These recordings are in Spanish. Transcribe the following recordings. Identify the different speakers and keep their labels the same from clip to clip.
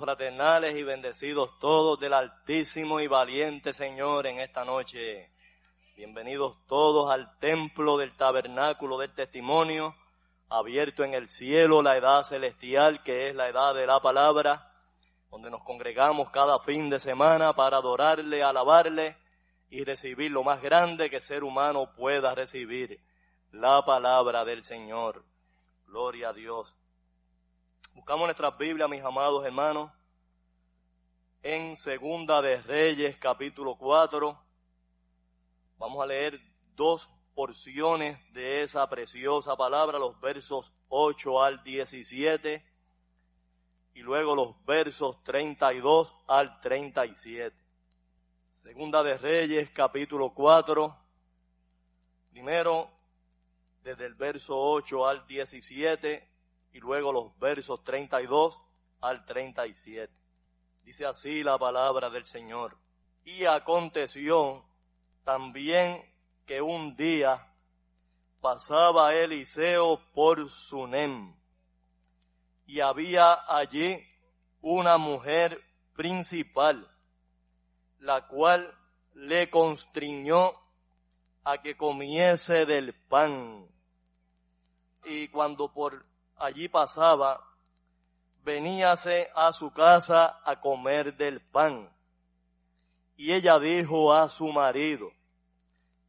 Speaker 1: Fraternales y bendecidos todos del Altísimo y Valiente Señor en esta noche. Bienvenidos todos al templo del tabernáculo del testimonio, abierto en el cielo, la edad celestial que es la edad de la palabra, donde nos congregamos cada fin de semana para adorarle, alabarle y recibir lo más grande que ser humano pueda recibir, la palabra del Señor. Gloria a Dios. Buscamos nuestras Biblias, mis amados hermanos, en Segunda de Reyes, capítulo 4. Vamos a leer dos porciones de esa preciosa palabra, los versos 8 al 17 y luego los versos 32 al 37. Segunda de Reyes, capítulo 4. Primero, desde el verso 8 al 17 y luego los versos 32 al 37. Dice así la palabra del Señor. Y aconteció también que un día pasaba Eliseo por Sunem y había allí una mujer principal, la cual le constriñó a que comiese del pan. Y cuando por allí pasaba, veníase a su casa a comer del pan. Y ella dijo a su marido,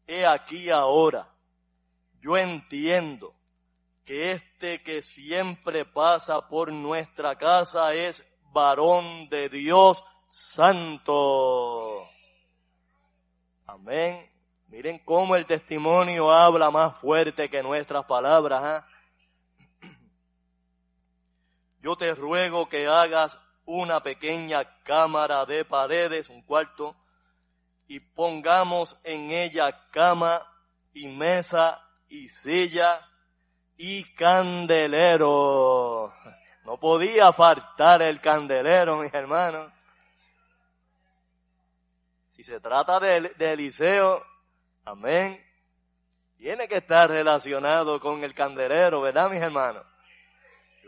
Speaker 1: he aquí ahora, yo entiendo que este que siempre pasa por nuestra casa es varón de Dios santo. Amén. Miren cómo el testimonio habla más fuerte que nuestras palabras. ¿ah? Yo te ruego que hagas una pequeña cámara de paredes, un cuarto, y pongamos en ella cama y mesa y silla y candelero. No podía faltar el candelero, mis hermanos. Si se trata de, de Eliseo, amén, tiene que estar relacionado con el candelero, ¿verdad, mis hermanos?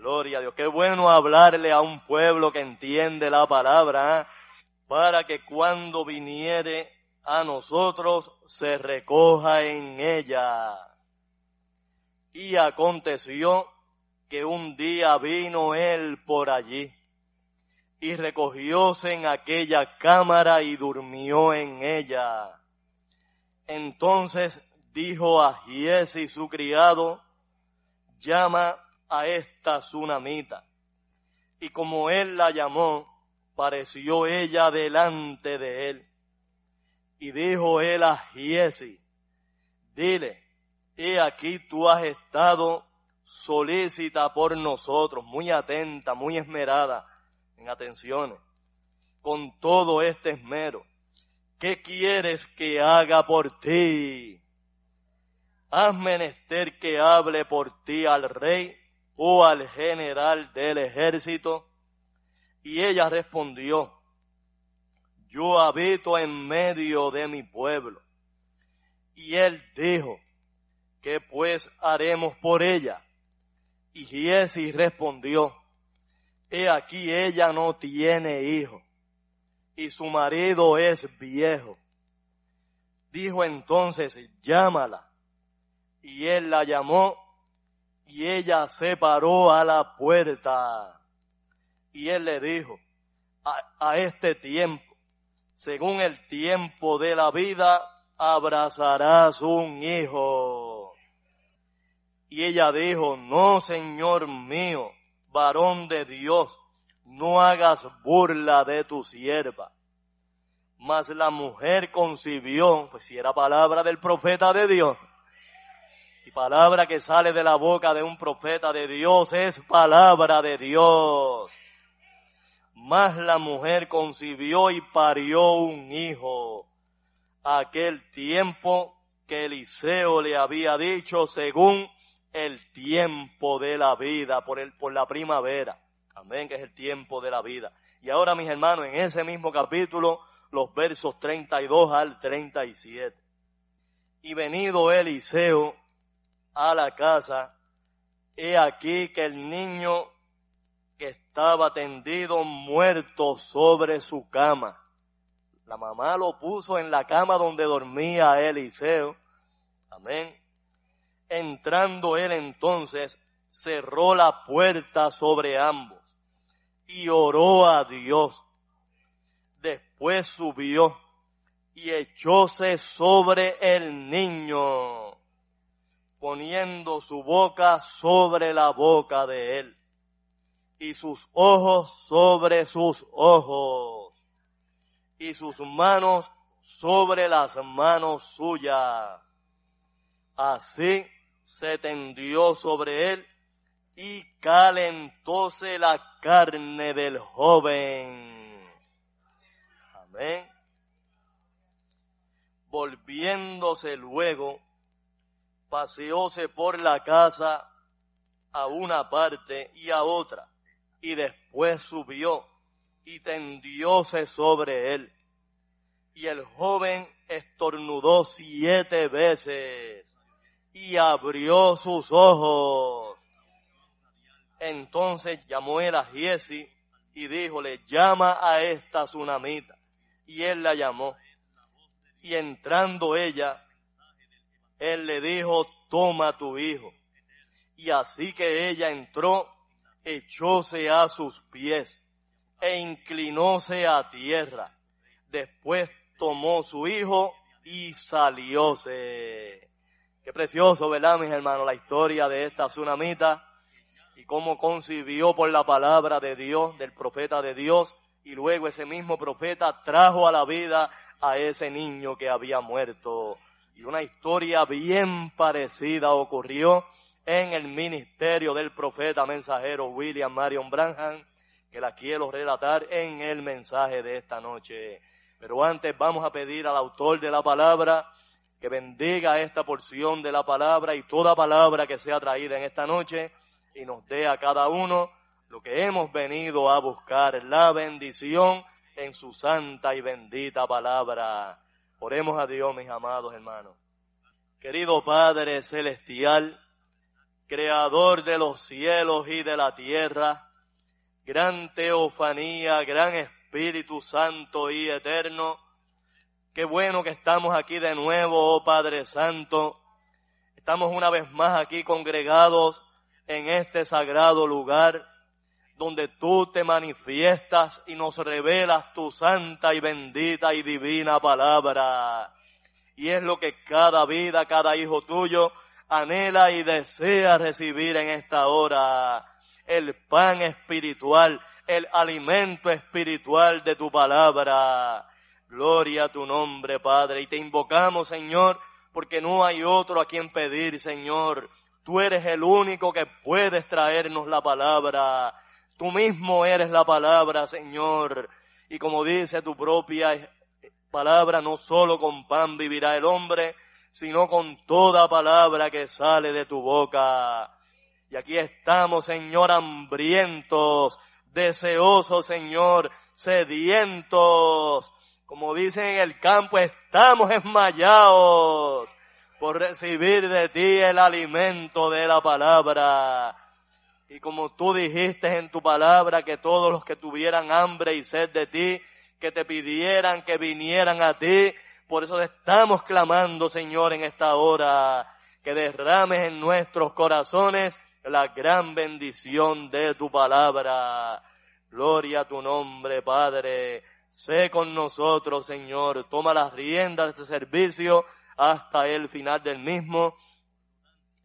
Speaker 1: Gloria a Dios. Qué bueno hablarle a un pueblo que entiende la palabra ¿eh? para que cuando viniere a nosotros se recoja en ella. Y aconteció que un día vino él por allí y recogióse en aquella cámara y durmió en ella. Entonces dijo a Giesi su criado, llama a esta tsunamita. Y como él la llamó, pareció ella delante de él. Y dijo él a Giesi, dile, he aquí tú has estado solícita por nosotros, muy atenta, muy esmerada en atenciones, con todo este esmero. ¿Qué quieres que haga por ti? ¿Has menester que hable por ti al rey o al general del ejército? Y ella respondió, yo habito en medio de mi pueblo. Y él dijo, ¿qué pues haremos por ella? Y Giesi respondió, he aquí ella no tiene hijo, y su marido es viejo. Dijo entonces, llámala. Y él la llamó, y ella se paró a la puerta. Y él le dijo, a, este tiempo, según el tiempo de la vida, abrazarás un hijo. Y ella dijo, no, Señor mío, varón de Dios, no hagas burla de tu sierva. Mas la mujer concibió, pues si era palabra del profeta de Dios, palabra que sale de la boca de un profeta de Dios es palabra de Dios. Mas la mujer concibió y parió un hijo. Aquel tiempo que Eliseo le había dicho según el tiempo de la vida, por, el, por la primavera. Amén, que es el tiempo de la vida. Y ahora, mis hermanos, en ese mismo capítulo, los versos 32 al 37. Y venido Eliseo a la casa, he aquí que el niño que estaba tendido muerto sobre su cama. La mamá lo puso en la cama donde dormía Eliseo. Amén. Entrando él entonces, cerró la puerta sobre ambos y oró a Dios. Después subió y echóse sobre el niño, poniendo su boca sobre la boca de él y sus ojos sobre sus ojos y sus manos sobre las manos suyas. Así se tendió sobre él y calentóse la carne del joven. Amén. Volviéndose luego, paseóse por la casa a una parte y a otra, y después subió y tendióse sobre él. Y el joven estornudó siete veces y abrió sus ojos. Entonces llamó él a Giesi y díjole, llama a esta tsunamita. Y él la llamó. Y entrando ella, él le dijo, toma tu hijo. Y así que ella entró, echóse a sus pies e inclinóse a tierra. Después tomó su hijo y salióse. Qué precioso, ¿verdad, mis hermanos? La historia de esta tsunamita y cómo concibió por la palabra de Dios, del profeta de Dios, y luego ese mismo profeta trajo a la vida a ese niño que había muerto. Y una historia bien parecida ocurrió en el ministerio del profeta mensajero William Marion Branham, que la quiero relatar en el mensaje de esta noche. Pero antes vamos a pedir al autor de la palabra que bendiga esta porción de la palabra y toda palabra que sea traída en esta noche y nos dé a cada uno lo que hemos venido a buscar, la bendición en su santa y bendita palabra. Oremos a Dios, mis amados hermanos. Querido Padre Celestial, Creador de los cielos y de la tierra, gran teofanía, gran Espíritu Santo y eterno, qué bueno que estamos aquí de nuevo, oh Padre Santo. Estamos una vez más aquí congregados en este sagrado lugar donde tú te manifiestas y nos revelas tu santa y bendita y divina palabra. Y es lo que cada vida, cada hijo tuyo anhela y desea recibir en esta hora. El pan espiritual, el alimento espiritual de tu palabra. Gloria a tu nombre, Padre. Y te invocamos, Señor, porque no hay otro a quien pedir, Señor. Tú eres el único que puedes traernos la palabra. Tú mismo eres la palabra, Señor. Y como dice tu propia palabra, no solo con pan vivirá el hombre, sino con toda palabra que sale de tu boca. Y aquí estamos, Señor, hambrientos, deseosos, Señor, sedientos. Como dicen en el campo, estamos esmayados por recibir de ti el alimento de la palabra. Y como tú dijiste en tu palabra que todos los que tuvieran hambre y sed de ti, que te pidieran que vinieran a ti, por eso estamos clamando, Señor, en esta hora, que derrames en nuestros corazones la gran bendición de tu palabra. Gloria a tu nombre, Padre. Sé con nosotros, Señor. Toma las riendas de este servicio hasta el final del mismo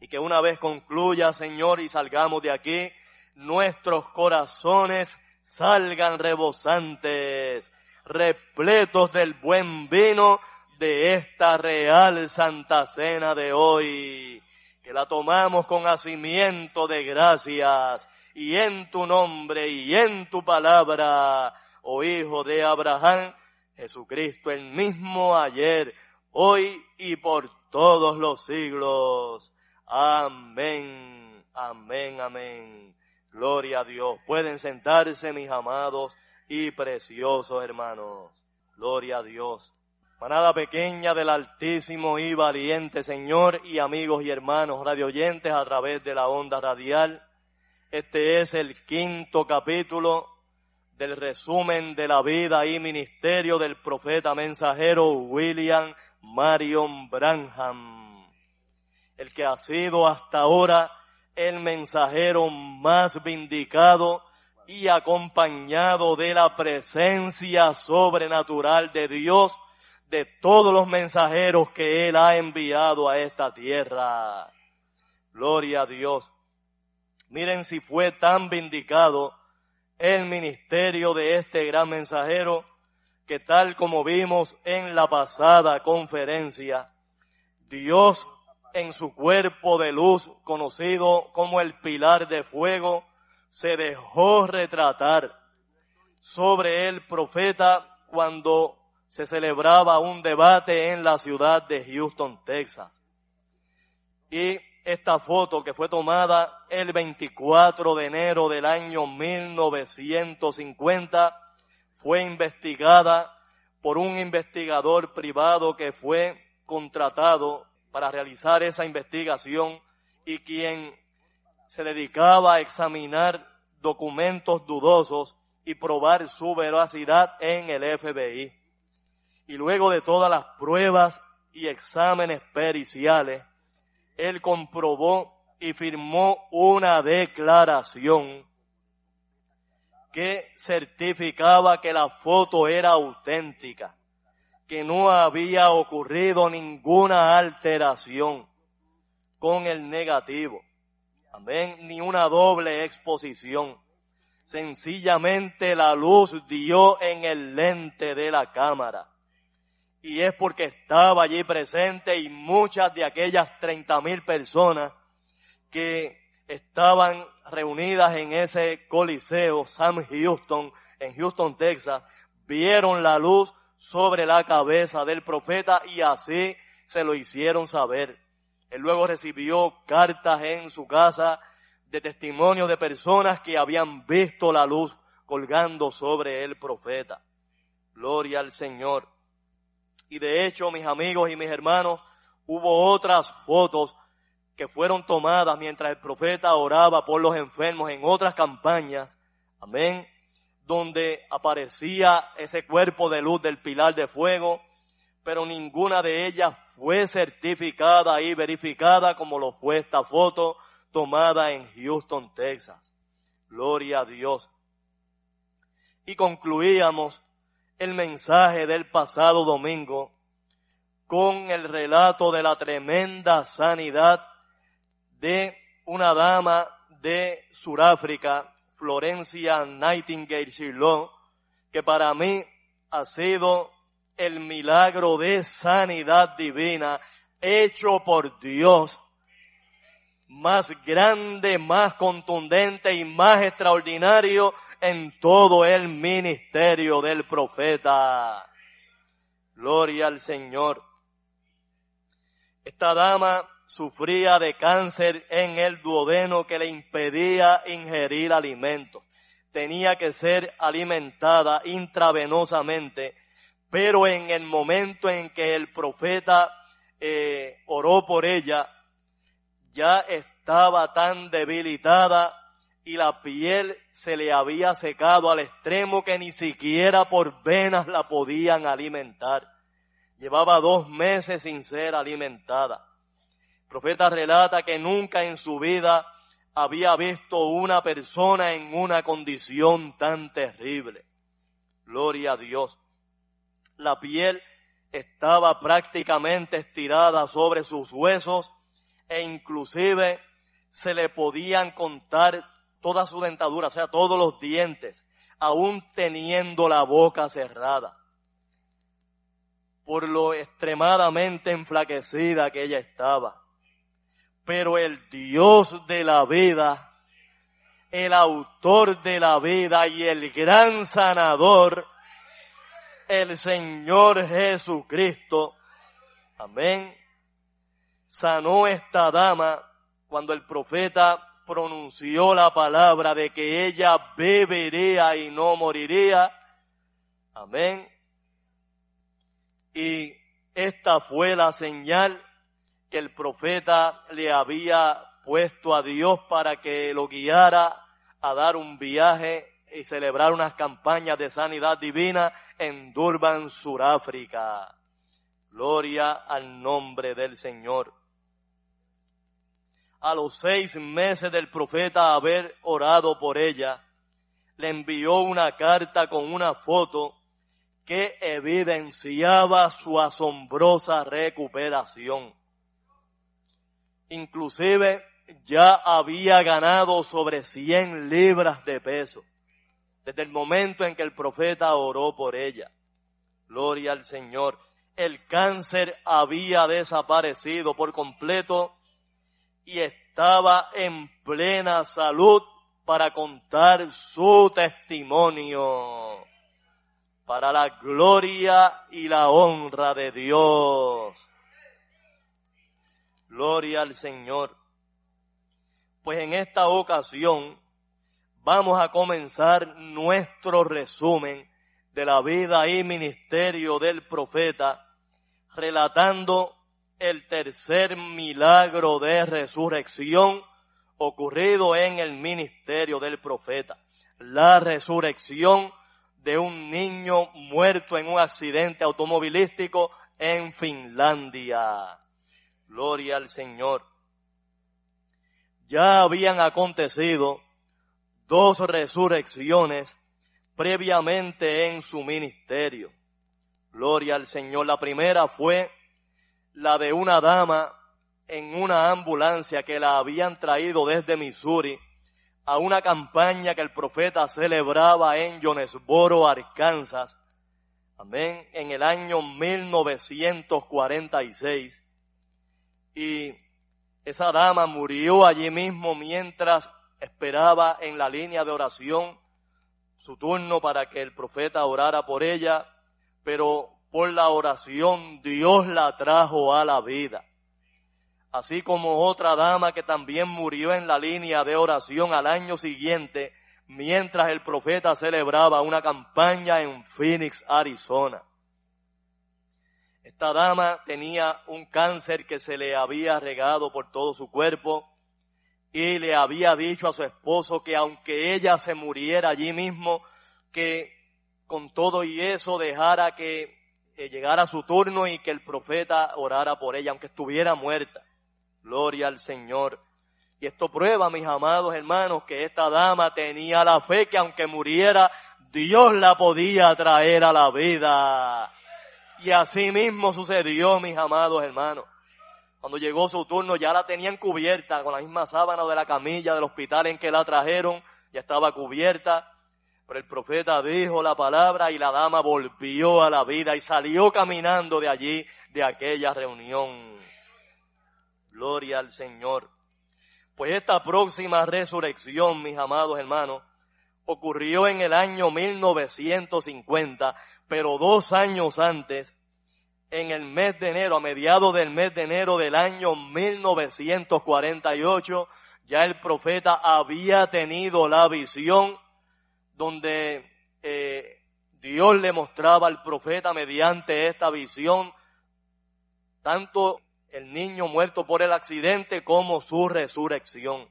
Speaker 1: y que una vez concluya, Señor, y salgamos de aquí, nuestros corazones salgan rebosantes, repletos del buen vino de esta real Santa Cena de hoy, que la tomamos con hacimiento de gracias, y en tu nombre y en tu palabra, oh Hijo de Abraham, Jesucristo el mismo ayer, hoy y por todos los siglos. Amén, amén, amén. Gloria a Dios. Pueden sentarse mis amados y preciosos hermanos. Gloria a Dios. Manada pequeña del Altísimo y valiente Señor y amigos y hermanos radioyentes a través de la onda radial. Este es el quinto capítulo del resumen de la vida y ministerio del profeta mensajero William Marion Branham el que ha sido hasta ahora el mensajero más vindicado y acompañado de la presencia sobrenatural de Dios de todos los mensajeros que Él ha enviado a esta tierra. Gloria a Dios. Miren si fue tan vindicado el ministerio de este gran mensajero que tal como vimos en la pasada conferencia, Dios en su cuerpo de luz, conocido como el pilar de fuego, se dejó retratar sobre el profeta cuando se celebraba un debate en la ciudad de Houston, Texas. Y esta foto que fue tomada el 24 de enero del año 1950 fue investigada por un investigador privado que fue contratado para realizar esa investigación y quien se dedicaba a examinar documentos dudosos y probar su veracidad en el FBI. Y luego de todas las pruebas y exámenes periciales, él comprobó y firmó una declaración que certificaba que la foto era auténtica que no había ocurrido ninguna alteración con el negativo. Amén, ni una doble exposición. Sencillamente la luz dio en el lente de la cámara. y es porque estaba allí presente y muchas de aquellas treinta mil personas que estaban reunidas en ese coliseo Sam Houston, en Houston, Texas, vieron la luz sobre la cabeza del profeta y así se lo hicieron saber. Él luego recibió cartas en su casa de testimonio de personas que habían visto la luz colgando sobre el profeta. Gloria al Señor. Y de hecho, mis amigos y mis hermanos, hubo otras fotos que fueron tomadas mientras el profeta oraba por los enfermos en otras campañas, amén, donde aparecía ese cuerpo de luz del pilar de fuego, pero ninguna de ellas fue certificada y verificada como lo fue esta foto tomada en Houston, Texas. Gloria a Dios. Y concluíamos el mensaje del pasado domingo con el relato de la tremenda sanidad de una dama de Sudáfrica, Florencia Nightingale Shirley, que para mí ha sido el milagro de sanidad divina hecho por Dios más grande, más contundente y más extraordinario en todo el ministerio del profeta. Gloria al Señor. Esta dama sufría de cáncer en el duodeno que le impedía ingerir alimentos. Tenía que ser alimentada intravenosamente, pero en el momento en que el profeta eh, oró por ella, ya estaba tan debilitada y la piel se le había secado al extremo que ni siquiera por venas la podían alimentar. Llevaba dos meses sin ser alimentada profeta relata que nunca en su vida había visto una persona en una condición tan terrible. Gloria a Dios. La piel estaba prácticamente estirada sobre sus huesos e inclusive se le podían contar toda su dentadura, o sea, todos los dientes, aún teniendo la boca cerrada, por lo extremadamente enflaquecida que ella estaba. Pero el Dios de la vida, el autor de la vida y el gran sanador, el Señor Jesucristo, amén, sanó esta dama cuando el profeta pronunció la palabra de que ella bebería y no moriría. Amén. Y esta fue la señal que el profeta le había puesto a Dios para que lo guiara a dar un viaje y celebrar unas campañas de sanidad divina en Durban, Suráfrica. Gloria al nombre del Señor. A los seis meses del profeta haber orado por ella, le envió una carta con una foto que evidenciaba su asombrosa recuperación inclusive ya había ganado sobre 100 libras de peso desde el momento en que el profeta oró por ella. Gloria al Señor. El cáncer había desaparecido por completo y estaba en plena salud para contar su testimonio para la gloria y la honra de Dios. Al Señor. Pues en esta ocasión vamos a comenzar nuestro resumen de la vida y ministerio del profeta, relatando el tercer milagro de resurrección ocurrido en el ministerio del profeta. La resurrección de un niño muerto en un accidente automovilístico en Finlandia. Gloria al Señor. Ya habían acontecido dos resurrecciones previamente en su ministerio. Gloria al Señor. La primera fue la de una dama en una ambulancia que la habían traído desde Missouri a una campaña que el profeta celebraba en Jonesboro, Arkansas. Amén. En el año 1946. Y esa dama murió allí mismo mientras esperaba en la línea de oración su turno para que el profeta orara por ella, pero por la oración Dios la trajo a la vida. Así como otra dama que también murió en la línea de oración al año siguiente, mientras el profeta celebraba una campaña en Phoenix, Arizona. Esta dama tenía un cáncer que se le había regado por todo su cuerpo y le había dicho a su esposo que aunque ella se muriera allí mismo, que con todo y eso dejara que llegara su turno y que el profeta orara por ella, aunque estuviera muerta. Gloria al Señor. Y esto prueba, mis amados hermanos, que esta dama tenía la fe que aunque muriera, Dios la podía traer a la vida. Y así mismo sucedió, mis amados hermanos. Cuando llegó su turno ya la tenían cubierta con la misma sábana de la camilla del hospital en que la trajeron, ya estaba cubierta. Pero el profeta dijo la palabra y la dama volvió a la vida y salió caminando de allí, de aquella reunión. Gloria al Señor. Pues esta próxima resurrección, mis amados hermanos, ocurrió en el año 1950, pero dos años antes, en el mes de enero, a mediados del mes de enero del año 1948, ya el profeta había tenido la visión donde eh, Dios le mostraba al profeta mediante esta visión tanto el niño muerto por el accidente como su resurrección.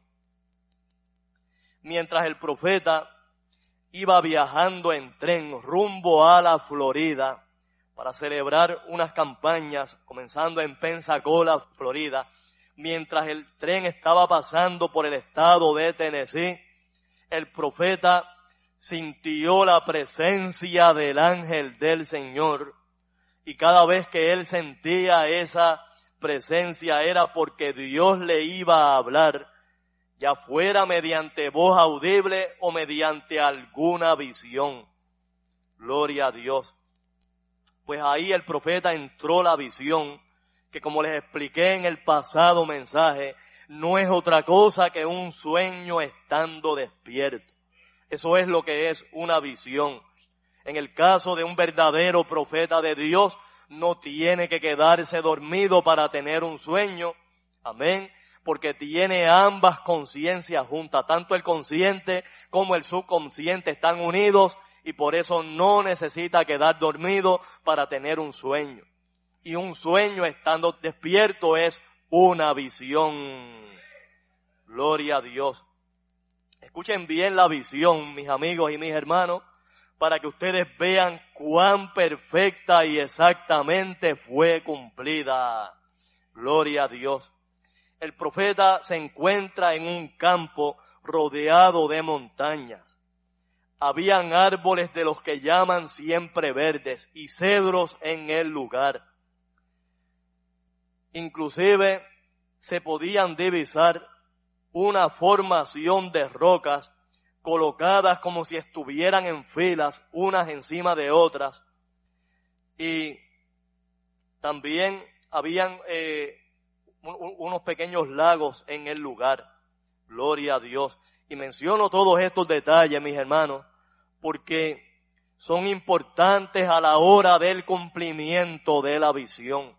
Speaker 1: Mientras el profeta iba viajando en tren rumbo a la Florida para celebrar unas campañas, comenzando en Pensacola, Florida, mientras el tren estaba pasando por el estado de Tennessee, el profeta sintió la presencia del ángel del Señor y cada vez que él sentía esa presencia era porque Dios le iba a hablar, ya fuera mediante voz audible o mediante alguna visión. Gloria a Dios. Pues ahí el profeta entró la visión, que como les expliqué en el pasado mensaje, no es otra cosa que un sueño estando despierto. Eso es lo que es una visión. En el caso de un verdadero profeta de Dios, no tiene que quedarse dormido para tener un sueño. Amén. Porque tiene ambas conciencias juntas. Tanto el consciente como el subconsciente están unidos y por eso no necesita quedar dormido para tener un sueño. Y un sueño estando despierto es una visión. Gloria a Dios. Escuchen bien la visión, mis amigos y mis hermanos para que ustedes vean cuán perfecta y exactamente fue cumplida. Gloria a Dios. El profeta se encuentra en un campo rodeado de montañas. Habían árboles de los que llaman siempre verdes y cedros en el lugar. Inclusive se podían divisar una formación de rocas colocadas como si estuvieran en filas, unas encima de otras. Y también habían eh, unos pequeños lagos en el lugar. Gloria a Dios. Y menciono todos estos detalles, mis hermanos, porque son importantes a la hora del cumplimiento de la visión.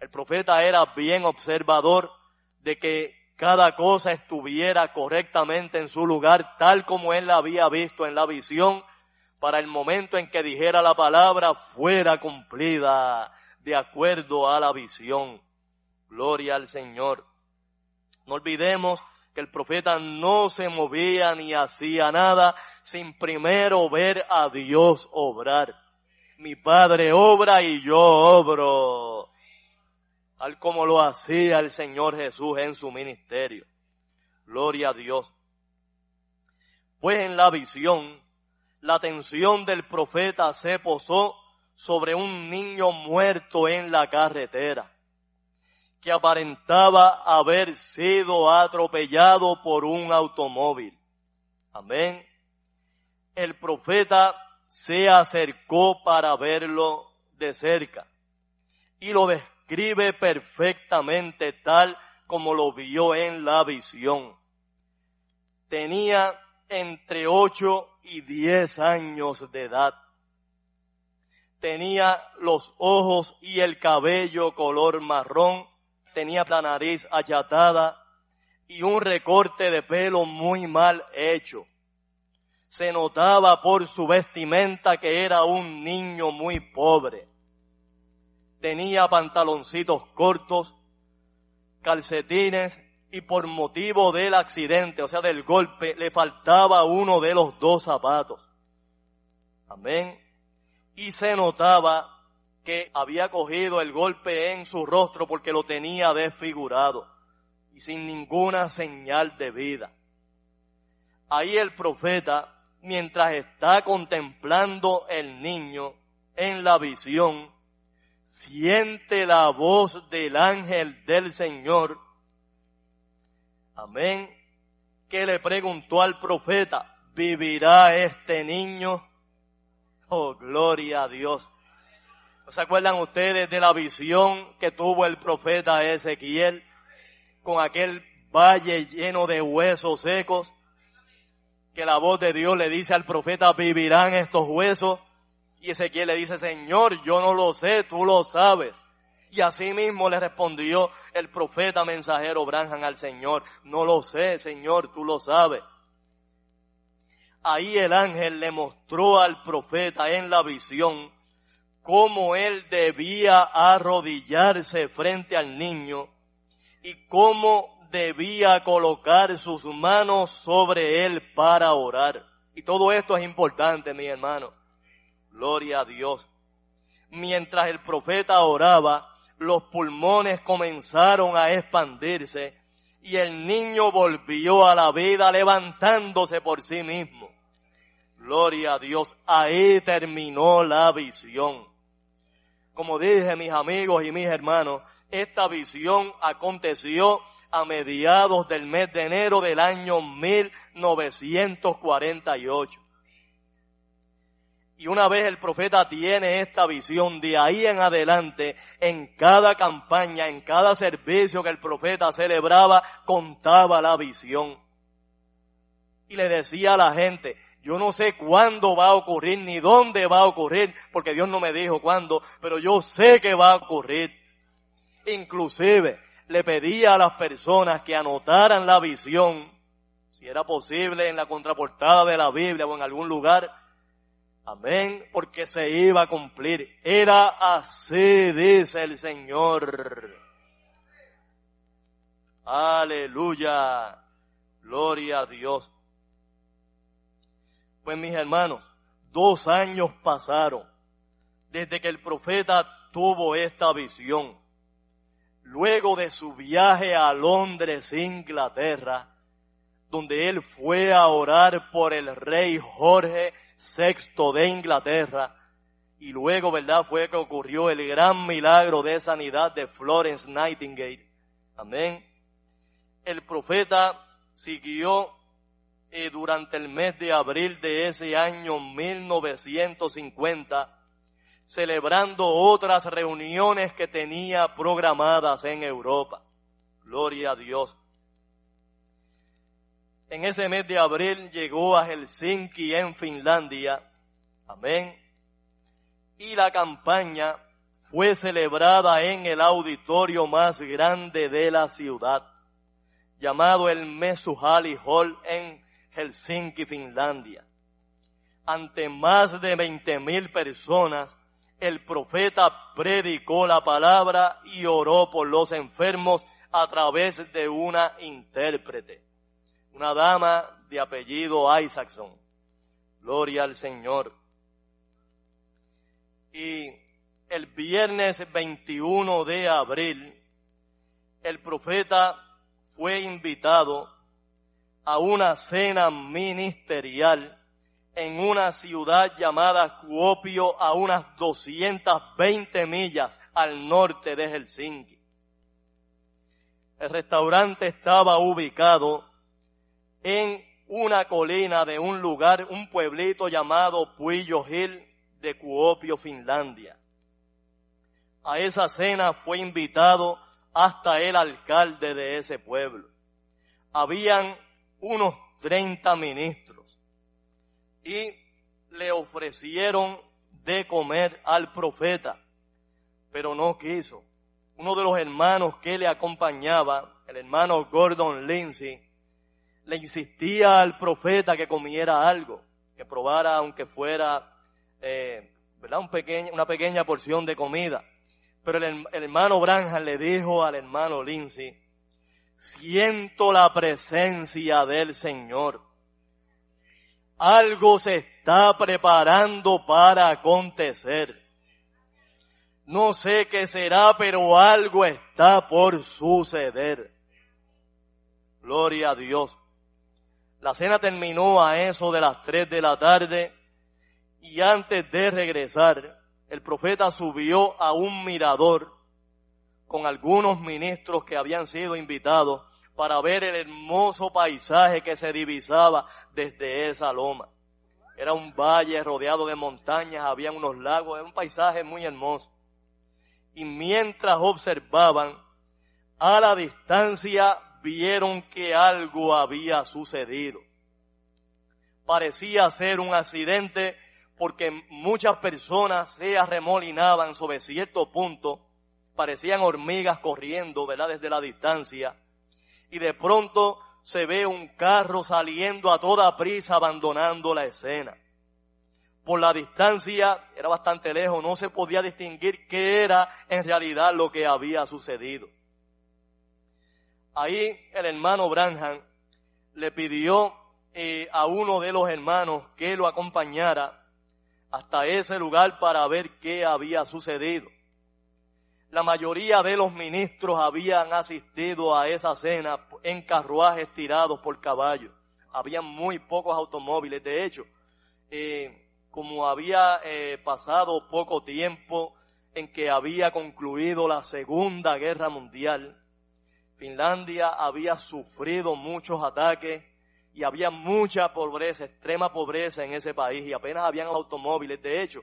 Speaker 1: El profeta era bien observador de que cada cosa estuviera correctamente en su lugar, tal como él la había visto en la visión, para el momento en que dijera la palabra fuera cumplida de acuerdo a la visión. Gloria al Señor. No olvidemos que el profeta no se movía ni hacía nada sin primero ver a Dios obrar. Mi Padre obra y yo obro tal como lo hacía el Señor Jesús en su ministerio. Gloria a Dios. Pues en la visión, la atención del profeta se posó sobre un niño muerto en la carretera, que aparentaba haber sido atropellado por un automóvil. Amén. El profeta se acercó para verlo de cerca y lo describe perfectamente tal como lo vio en la visión. Tenía entre ocho y diez años de edad. Tenía los ojos y el cabello color marrón, tenía la nariz achatada y un recorte de pelo muy mal hecho. Se notaba por su vestimenta que era un niño muy pobre. Tenía pantaloncitos cortos, calcetines y por motivo del accidente, o sea, del golpe, le faltaba uno de los dos zapatos. Amén. Y se notaba que había cogido el golpe en su rostro porque lo tenía desfigurado y sin ninguna señal de vida. Ahí el profeta, mientras está contemplando el niño en la visión, siente la voz del ángel del Señor Amén. Que le preguntó al profeta, ¿vivirá este niño? Oh, gloria a Dios. Se acuerdan ustedes de la visión que tuvo el profeta Ezequiel con aquel valle lleno de huesos secos? Que la voz de Dios le dice al profeta, ¿vivirán estos huesos? Y Ezequiel le dice, Señor, yo no lo sé, tú lo sabes. Y así mismo le respondió el profeta mensajero Branham al Señor, no lo sé, Señor, tú lo sabes. Ahí el ángel le mostró al profeta en la visión cómo él debía arrodillarse frente al niño y cómo debía colocar sus manos sobre él para orar. Y todo esto es importante, mi hermano. Gloria a Dios. Mientras el profeta oraba, los pulmones comenzaron a expandirse y el niño volvió a la vida levantándose por sí mismo. Gloria a Dios, ahí terminó la visión. Como dije mis amigos y mis hermanos, esta visión aconteció a mediados del mes de enero del año 1948. Y una vez el profeta tiene esta visión, de ahí en adelante, en cada campaña, en cada servicio que el profeta celebraba, contaba la visión. Y le decía a la gente, yo no sé cuándo va a ocurrir ni dónde va a ocurrir, porque Dios no me dijo cuándo, pero yo sé que va a ocurrir. Inclusive le pedía a las personas que anotaran la visión, si era posible en la contraportada de la Biblia o en algún lugar, Amén, porque se iba a cumplir. Era así, dice el Señor. Aleluya. Gloria a Dios. Pues mis hermanos, dos años pasaron desde que el profeta tuvo esta visión. Luego de su viaje a Londres, Inglaterra, donde él fue a orar por el rey Jorge VI de Inglaterra. Y luego, ¿verdad? Fue que ocurrió el gran milagro de sanidad de Florence Nightingale. Amén. El profeta siguió eh, durante el mes de abril de ese año 1950 celebrando otras reuniones que tenía programadas en Europa. Gloria a Dios. En ese mes de abril llegó a Helsinki en Finlandia. Amén. Y la campaña fue celebrada en el auditorio más grande de la ciudad, llamado el Mesuhali Hall en Helsinki, Finlandia. Ante más de 20 mil personas, el profeta predicó la palabra y oró por los enfermos a través de una intérprete una dama de apellido Isaacson. Gloria al Señor. Y el viernes 21 de abril, el profeta fue invitado a una cena ministerial en una ciudad llamada Kuopio a unas 220 millas al norte de Helsinki. El restaurante estaba ubicado en una colina de un lugar, un pueblito llamado Puyo Hill de Kuopio, Finlandia. A esa cena fue invitado hasta el alcalde de ese pueblo. Habían unos 30 ministros y le ofrecieron de comer al profeta, pero no quiso. Uno de los hermanos que le acompañaba, el hermano Gordon Lindsay, le insistía al profeta que comiera algo, que probara aunque fuera eh, ¿verdad? Un pequeño, una pequeña porción de comida. Pero el, el hermano Branham le dijo al hermano Lindsay, siento la presencia del Señor. Algo se está preparando para acontecer. No sé qué será, pero algo está por suceder. Gloria a Dios. La cena terminó a eso de las tres de la tarde y antes de regresar, el profeta subió a un mirador con algunos ministros que habían sido invitados para ver el hermoso paisaje que se divisaba desde esa loma. Era un valle rodeado de montañas, había unos lagos, era un paisaje muy hermoso. Y mientras observaban, a la distancia vieron que algo había sucedido. Parecía ser un accidente porque muchas personas se arremolinaban sobre cierto punto, parecían hormigas corriendo, ¿verdad? Desde la distancia. Y de pronto se ve un carro saliendo a toda prisa abandonando la escena. Por la distancia, era bastante lejos, no se podía distinguir qué era en realidad lo que había sucedido. Ahí el hermano Branham le pidió eh, a uno de los hermanos que lo acompañara hasta ese lugar para ver qué había sucedido. La mayoría de los ministros habían asistido a esa cena en carruajes tirados por caballos. Había muy pocos automóviles. De hecho, eh, como había eh, pasado poco tiempo en que había concluido la Segunda Guerra Mundial, Finlandia había sufrido muchos ataques y había mucha pobreza, extrema pobreza en ese país y apenas habían automóviles. De hecho,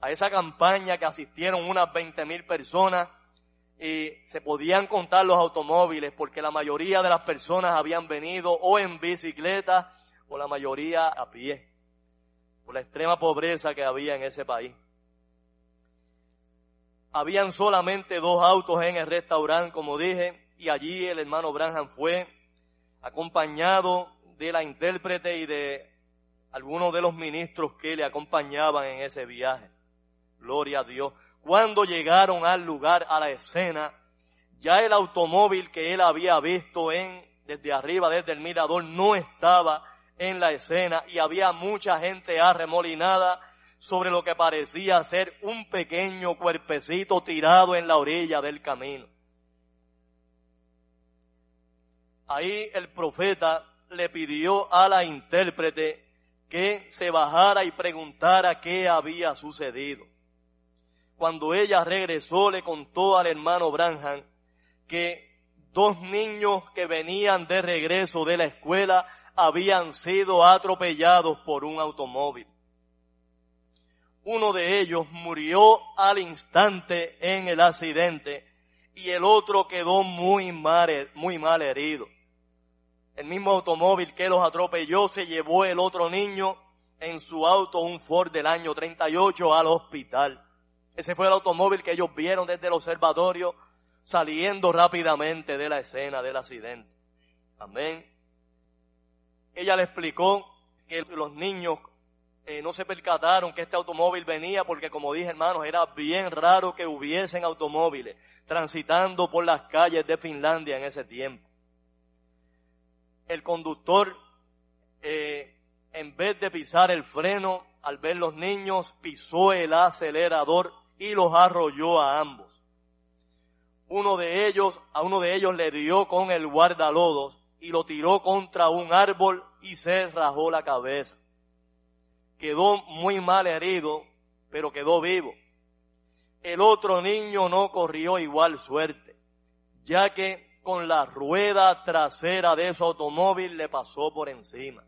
Speaker 1: a esa campaña que asistieron unas 20 mil personas y se podían contar los automóviles porque la mayoría de las personas habían venido o en bicicleta o la mayoría a pie por la extrema pobreza que había en ese país. Habían solamente dos autos en el restaurante, como dije, y allí el hermano Branham fue acompañado de la intérprete y de algunos de los ministros que le acompañaban en ese viaje. Gloria a Dios. Cuando llegaron al lugar, a la escena, ya el automóvil que él había visto en, desde arriba, desde el mirador, no estaba en la escena y había mucha gente arremolinada sobre lo que parecía ser un pequeño cuerpecito tirado en la orilla del camino. ahí el profeta le pidió a la intérprete que se bajara y preguntara qué había sucedido. Cuando ella regresó le contó al hermano Branham que dos niños que venían de regreso de la escuela habían sido atropellados por un automóvil. Uno de ellos murió al instante en el accidente y el otro quedó muy mal, herido el mismo automóvil que los atropelló se llevó el otro niño en su auto, un Ford del año 38, al hospital. Ese fue el automóvil que ellos vieron desde el observatorio saliendo rápidamente de la escena del accidente. Amén. Ella le explicó que los niños eh, no se percataron que este automóvil venía porque como dije hermanos, era bien raro que hubiesen automóviles transitando por las calles de Finlandia en ese tiempo el conductor, eh, en vez de pisar el freno, al ver los niños, pisó el acelerador y los arrolló a ambos. Uno de ellos, a uno de ellos le dio con el guardalodos y lo tiró contra un árbol y se rajó la cabeza. Quedó muy mal herido, pero quedó vivo. El otro niño no corrió igual suerte, ya que con la rueda trasera de su automóvil le pasó por encima.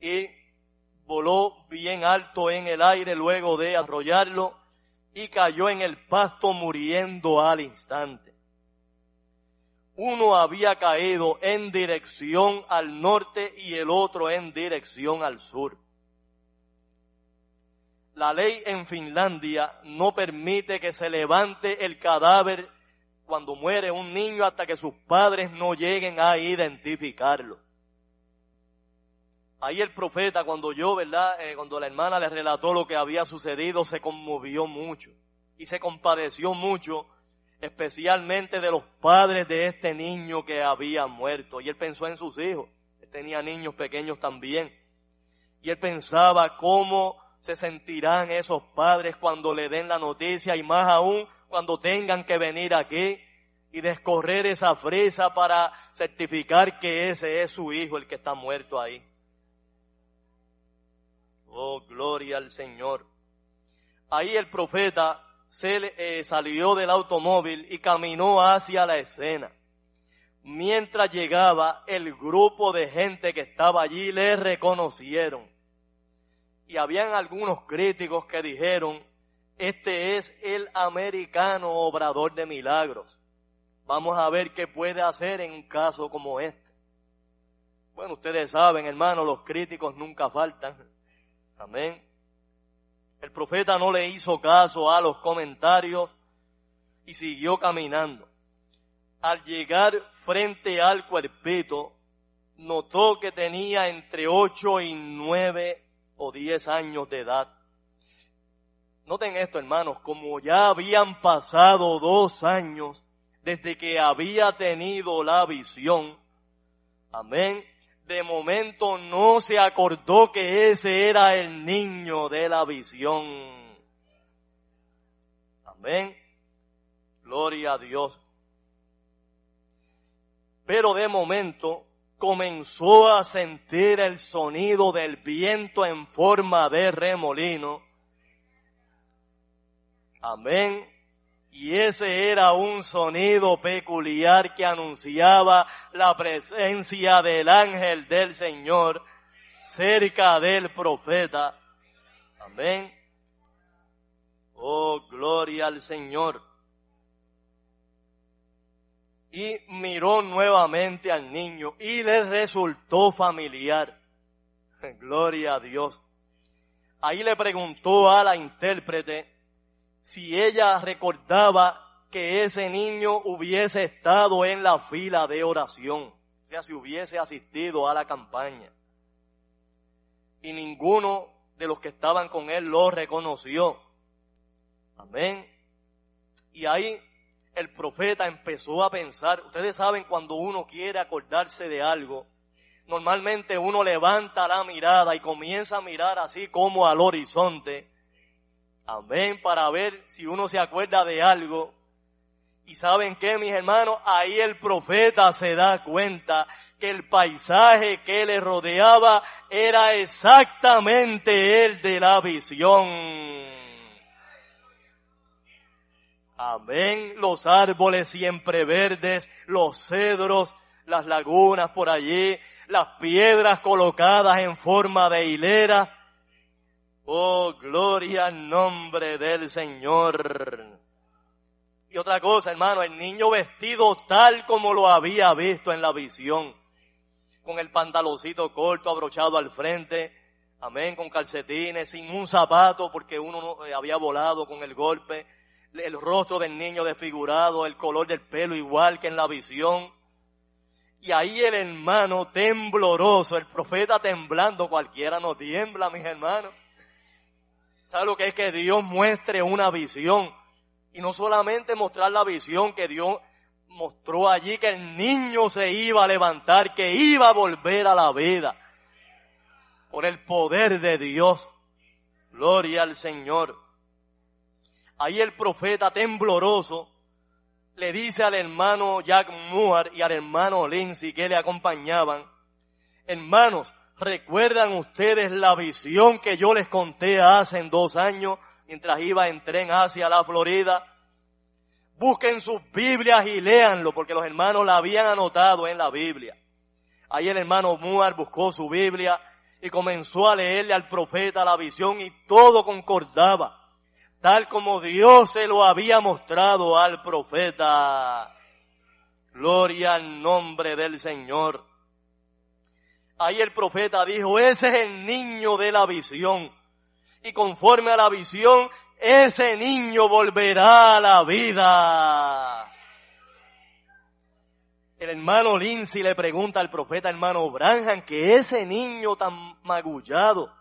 Speaker 1: Y voló bien alto en el aire luego de arrollarlo y cayó en el pasto muriendo al instante. Uno había caído en dirección al norte y el otro en dirección al sur. La ley en Finlandia no permite que se levante el cadáver cuando muere un niño hasta que sus padres no lleguen a identificarlo. Ahí el profeta, cuando yo, ¿verdad? Eh, cuando la hermana le relató lo que había sucedido, se conmovió mucho y se compadeció mucho, especialmente de los padres de este niño que había muerto. Y él pensó en sus hijos. Él tenía niños pequeños también. Y él pensaba cómo se sentirán esos padres cuando le den la noticia y más aún cuando tengan que venir aquí y descorrer esa fresa para certificar que ese es su hijo el que está muerto ahí. Oh, gloria al Señor. Ahí el profeta se eh, salió del automóvil y caminó hacia la escena. Mientras llegaba, el grupo de gente que estaba allí le reconocieron. Y habían algunos críticos que dijeron, este es el americano obrador de milagros. Vamos a ver qué puede hacer en un caso como este. Bueno, ustedes saben, hermanos, los críticos nunca faltan. Amén. El profeta no le hizo caso a los comentarios y siguió caminando. Al llegar frente al cuerpito, notó que tenía entre ocho y nueve o diez años de edad. Noten esto, hermanos, como ya habían pasado dos años desde que había tenido la visión, amén, de momento no se acordó que ese era el niño de la visión. Amén. Gloria a Dios. Pero de momento comenzó a sentir el sonido del viento en forma de remolino. Amén y ese era un sonido peculiar que anunciaba la presencia del ángel del Señor cerca del profeta. Amén. Oh, gloria al Señor. Y miró nuevamente al niño y le resultó familiar. Gloria a Dios. Ahí le preguntó a la intérprete, si ella recordaba que ese niño hubiese estado en la fila de oración, o sea, si hubiese asistido a la campaña. Y ninguno de los que estaban con él lo reconoció. Amén. Y ahí el profeta empezó a pensar, ustedes saben cuando uno quiere acordarse de algo, normalmente uno levanta la mirada y comienza a mirar así como al horizonte Amén, para ver si uno se acuerda de algo. Y saben qué, mis hermanos, ahí el profeta se da cuenta que el paisaje que le rodeaba era exactamente el de la visión. Amén, los árboles siempre verdes, los cedros, las lagunas por allí, las piedras colocadas en forma de hilera, Oh, gloria al nombre del Señor. Y otra cosa, hermano, el niño vestido tal como lo había visto en la visión, con el pantaloncito corto abrochado al frente, amén, con calcetines, sin un zapato porque uno eh, había volado con el golpe, el rostro del niño desfigurado, el color del pelo igual que en la visión. Y ahí el hermano tembloroso, el profeta temblando, cualquiera no tiembla, mis hermanos. ¿Sabe lo que es que Dios muestre una visión? Y no solamente mostrar la visión que Dios mostró allí que el niño se iba a levantar, que iba a volver a la vida. Por el poder de Dios. Gloria al Señor. Ahí el profeta tembloroso le dice al hermano Jack Moore y al hermano Lindsay que le acompañaban, hermanos, ¿Recuerdan ustedes la visión que yo les conté hace dos años mientras iba en tren hacia la Florida? Busquen sus Biblias y léanlo, porque los hermanos la habían anotado en la Biblia. Ahí el hermano Muar buscó su Biblia y comenzó a leerle al profeta la visión y todo concordaba, tal como Dios se lo había mostrado al profeta. Gloria al nombre del Señor. Ahí el profeta dijo, ese es el niño de la visión. Y conforme a la visión, ese niño volverá a la vida. El hermano Lindsay le pregunta al profeta hermano Branham que ese niño tan magullado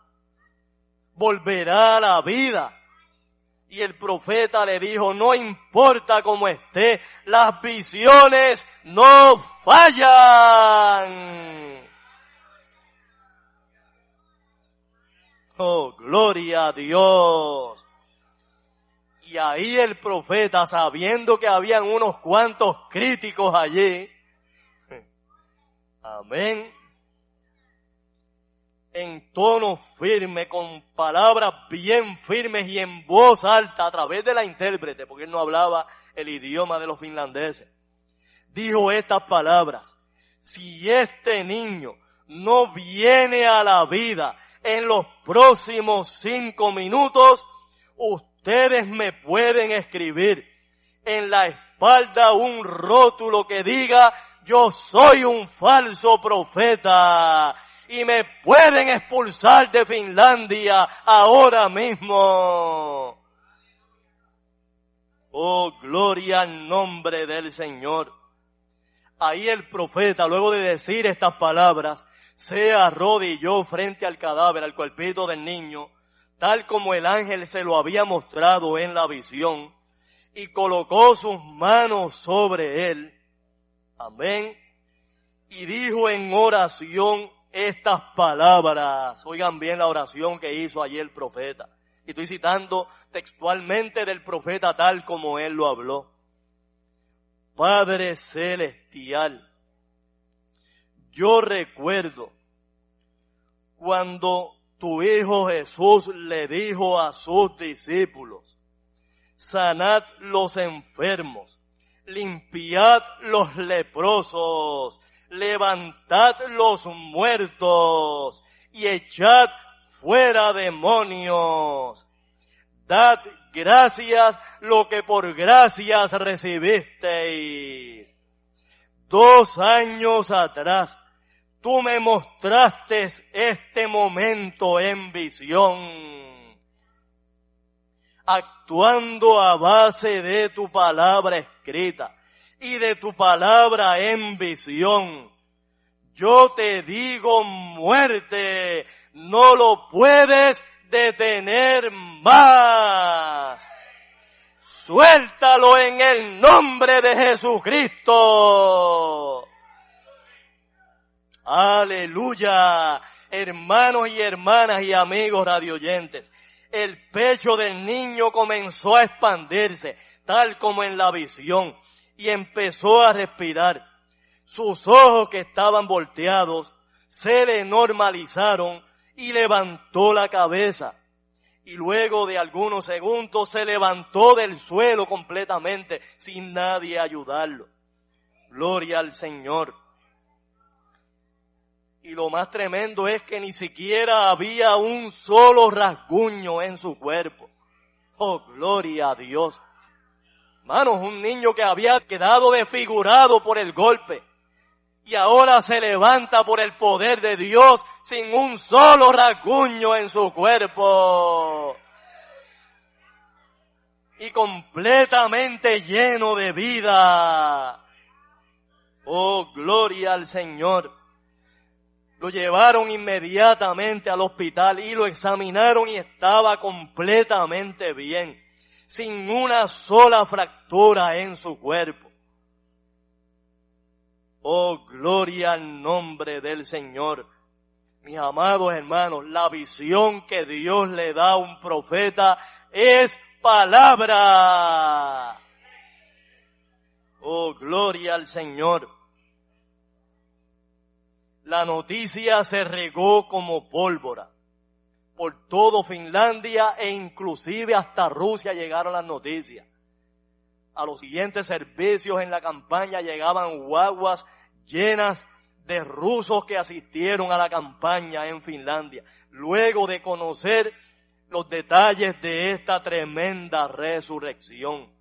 Speaker 1: volverá a la vida. Y el profeta le dijo, no importa cómo esté, las visiones no fallan. Oh, gloria a Dios. Y ahí el profeta, sabiendo que habían unos cuantos críticos allí, amén, en tono firme, con palabras bien firmes y en voz alta a través de la intérprete, porque él no hablaba el idioma de los finlandeses, dijo estas palabras, si este niño no viene a la vida en los próximos cinco minutos, ustedes me pueden escribir en la espalda un rótulo que diga, yo soy un falso profeta y me pueden expulsar de Finlandia ahora mismo. Oh, gloria al nombre del Señor. Ahí el profeta, luego de decir estas palabras, se arrodilló frente al cadáver, al cuerpito del niño, tal como el ángel se lo había mostrado en la visión, y colocó sus manos sobre él. Amén. Y dijo en oración estas palabras. Oigan bien la oración que hizo ayer el profeta. Y estoy citando textualmente del profeta tal como él lo habló. Padre celestial, yo recuerdo cuando tu Hijo Jesús le dijo a sus discípulos, sanad los enfermos, limpiad los leprosos, levantad los muertos y echad fuera demonios. Dad gracias lo que por gracias recibisteis. Dos años atrás, tú me mostraste este momento en visión, actuando a base de tu palabra escrita y de tu palabra en visión. Yo te digo muerte, no lo puedes detener más. Suéltalo en el nombre de Jesucristo. Aleluya. Hermanos y hermanas y amigos radioyentes, el pecho del niño comenzó a expandirse, tal como en la visión y empezó a respirar. Sus ojos que estaban volteados se le normalizaron y levantó la cabeza. Y luego de algunos segundos se levantó del suelo completamente sin nadie ayudarlo. Gloria al Señor. Y lo más tremendo es que ni siquiera había un solo rasguño en su cuerpo. Oh, gloria a Dios. Hermanos, un niño que había quedado desfigurado por el golpe y ahora se levanta por el poder de Dios sin un solo rasguño en su cuerpo y completamente lleno de vida. Oh, gloria al Señor. Lo llevaron inmediatamente al hospital y lo examinaron y estaba completamente bien sin una sola fractura en su cuerpo. Oh, gloria al nombre del Señor. Mis amados hermanos, la visión que Dios le da a un profeta es palabra. Oh, gloria al Señor. La noticia se regó como pólvora por todo Finlandia e inclusive hasta Rusia llegaron las noticias. a los siguientes servicios en la campaña llegaban guaguas llenas de rusos que asistieron a la campaña en Finlandia, luego de conocer los detalles de esta tremenda resurrección.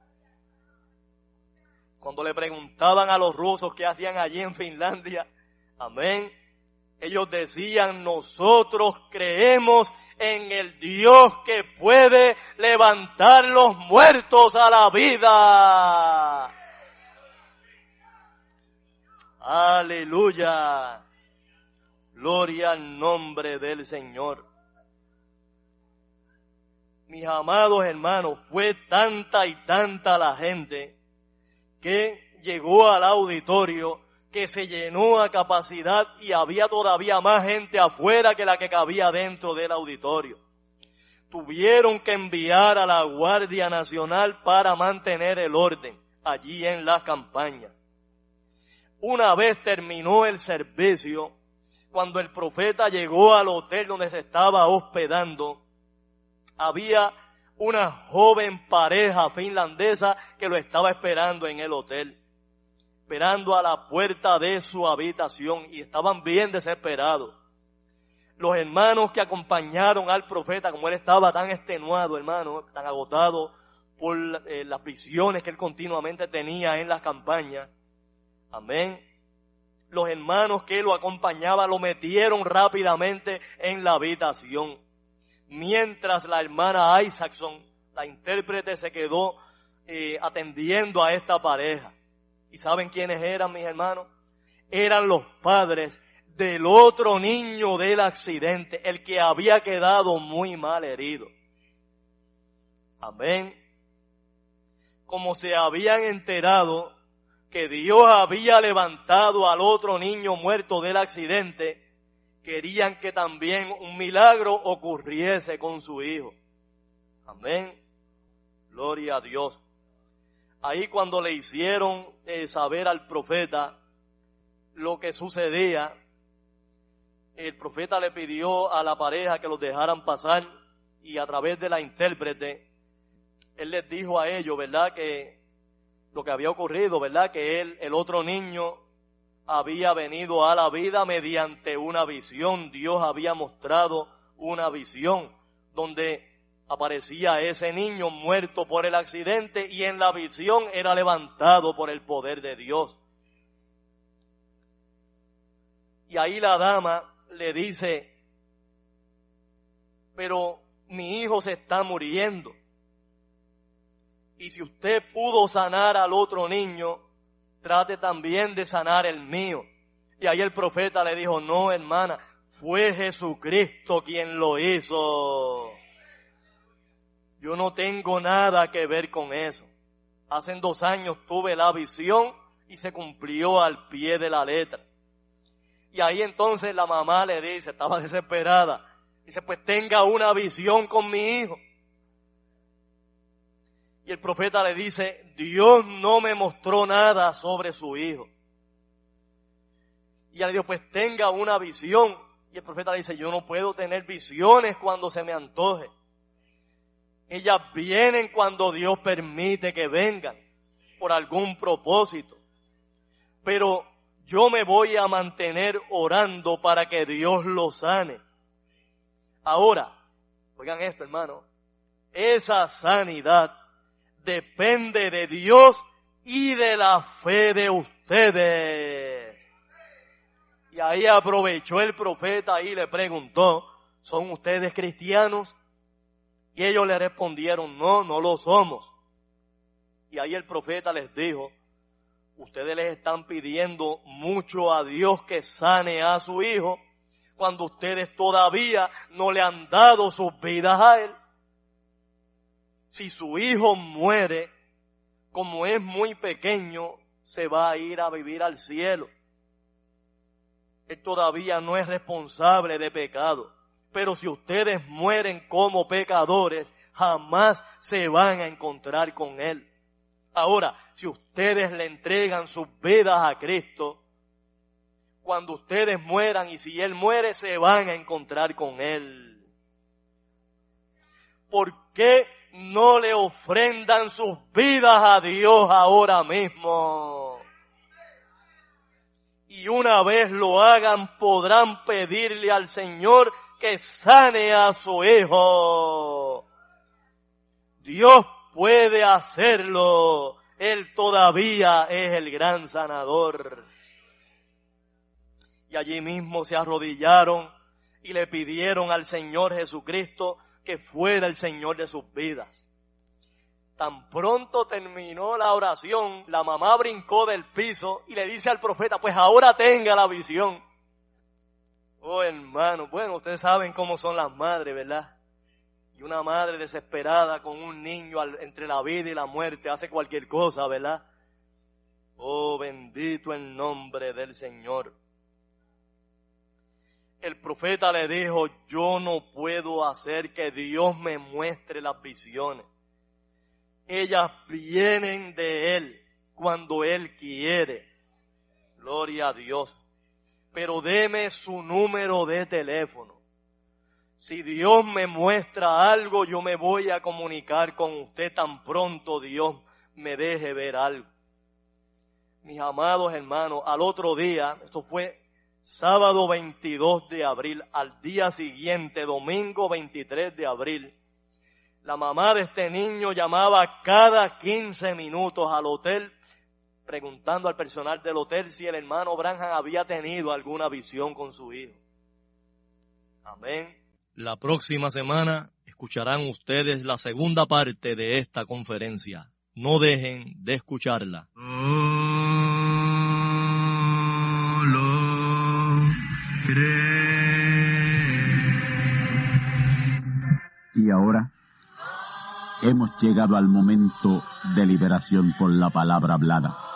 Speaker 1: Cuando le preguntaban a los rusos qué hacían allí en Finlandia, amén, ellos decían, nosotros creemos en el Dios que puede levantar los muertos a la vida. Aleluya. Gloria al nombre del Señor. Mis amados hermanos, fue tanta y tanta la gente que llegó al auditorio que se llenó a capacidad y había todavía más gente afuera que la que cabía dentro del auditorio. Tuvieron que enviar a la Guardia Nacional para mantener el orden allí en las campañas. Una vez terminó el servicio, cuando el profeta llegó al hotel donde se estaba hospedando, había una joven pareja finlandesa que lo estaba esperando en el hotel esperando a la puerta de su habitación y estaban bien desesperados. Los hermanos que acompañaron al profeta, como él estaba tan extenuado, hermano, tan agotado por eh, las prisiones que él continuamente tenía en las campañas. Amén. Los hermanos que lo acompañaban lo metieron rápidamente en la habitación. Mientras la hermana Isaacson, la intérprete, se quedó eh, atendiendo a esta pareja. ¿Y saben quiénes eran mis hermanos? Eran los padres del otro niño del accidente, el que había quedado muy mal herido. Amén. Como se habían enterado que Dios había levantado al otro niño muerto del accidente, querían que también un milagro ocurriese con su hijo. Amén. Gloria a Dios. Ahí cuando le hicieron eh, saber al profeta lo que sucedía, el profeta le pidió a la pareja que los dejaran pasar y a través de la intérprete, él les dijo a ellos, ¿verdad? Que lo que había ocurrido, ¿verdad? Que él, el otro niño, había venido a la vida mediante una visión. Dios había mostrado una visión donde aparecía ese niño muerto por el accidente y en la visión era levantado por el poder de Dios. Y ahí la dama le dice, pero mi hijo se está muriendo. Y si usted pudo sanar al otro niño, trate también de sanar el mío. Y ahí el profeta le dijo, no hermana, fue Jesucristo quien lo hizo. Yo no tengo nada que ver con eso. Hace dos años tuve la visión y se cumplió al pie de la letra. Y ahí entonces la mamá le dice, estaba desesperada, dice, pues tenga una visión con mi hijo. Y el profeta le dice, Dios no me mostró nada sobre su hijo. Y le dijo, pues tenga una visión. Y el profeta le dice, yo no puedo tener visiones cuando se me antoje. Ellas vienen cuando Dios permite que vengan por algún propósito. Pero yo me voy a mantener orando para que Dios lo sane. Ahora, oigan esto hermano, esa sanidad depende de Dios y de la fe de ustedes. Y ahí aprovechó el profeta y le preguntó, ¿son ustedes cristianos? Y ellos le respondieron, no, no lo somos. Y ahí el profeta les dijo, ustedes les están pidiendo mucho a Dios que sane a su hijo cuando ustedes todavía no le han dado sus vidas a él. Si su hijo muere, como es muy pequeño, se va a ir a vivir al cielo. Él todavía no es responsable de pecado. Pero si ustedes mueren como pecadores, jamás se van a encontrar con Él. Ahora, si ustedes le entregan sus vidas a Cristo, cuando ustedes mueran y si Él muere, se van a encontrar con Él. ¿Por qué no le ofrendan sus vidas a Dios ahora mismo. Y una vez lo hagan, podrán pedirle al Señor que sane a su hijo. Dios puede hacerlo. Él todavía es el gran sanador. Y allí mismo se arrodillaron y le pidieron al Señor Jesucristo que fuera el Señor de sus vidas. Tan pronto terminó la oración, la mamá brincó del piso y le dice al profeta, pues ahora tenga la visión. Oh hermano, bueno, ustedes saben cómo son las madres, ¿verdad? Y una madre desesperada con un niño entre la vida y la muerte hace cualquier cosa, ¿verdad? Oh, bendito el nombre del Señor el profeta le dijo, yo no puedo hacer que Dios me muestre las visiones. Ellas vienen de Él cuando Él quiere. Gloria a Dios. Pero deme su número de teléfono. Si Dios me muestra algo, yo me voy a comunicar con usted tan pronto Dios me deje ver algo. Mis amados hermanos, al otro día, esto fue sábado 22 de abril, al día siguiente, domingo 23 de abril, la mamá de este niño llamaba cada 15 minutos al hotel preguntando al personal del hotel si el hermano Branham había tenido alguna visión con su hijo. Amén. La próxima semana escucharán ustedes la segunda parte de esta conferencia. No dejen de escucharla.
Speaker 2: Y ahora hemos llegado al momento de liberación por la palabra hablada.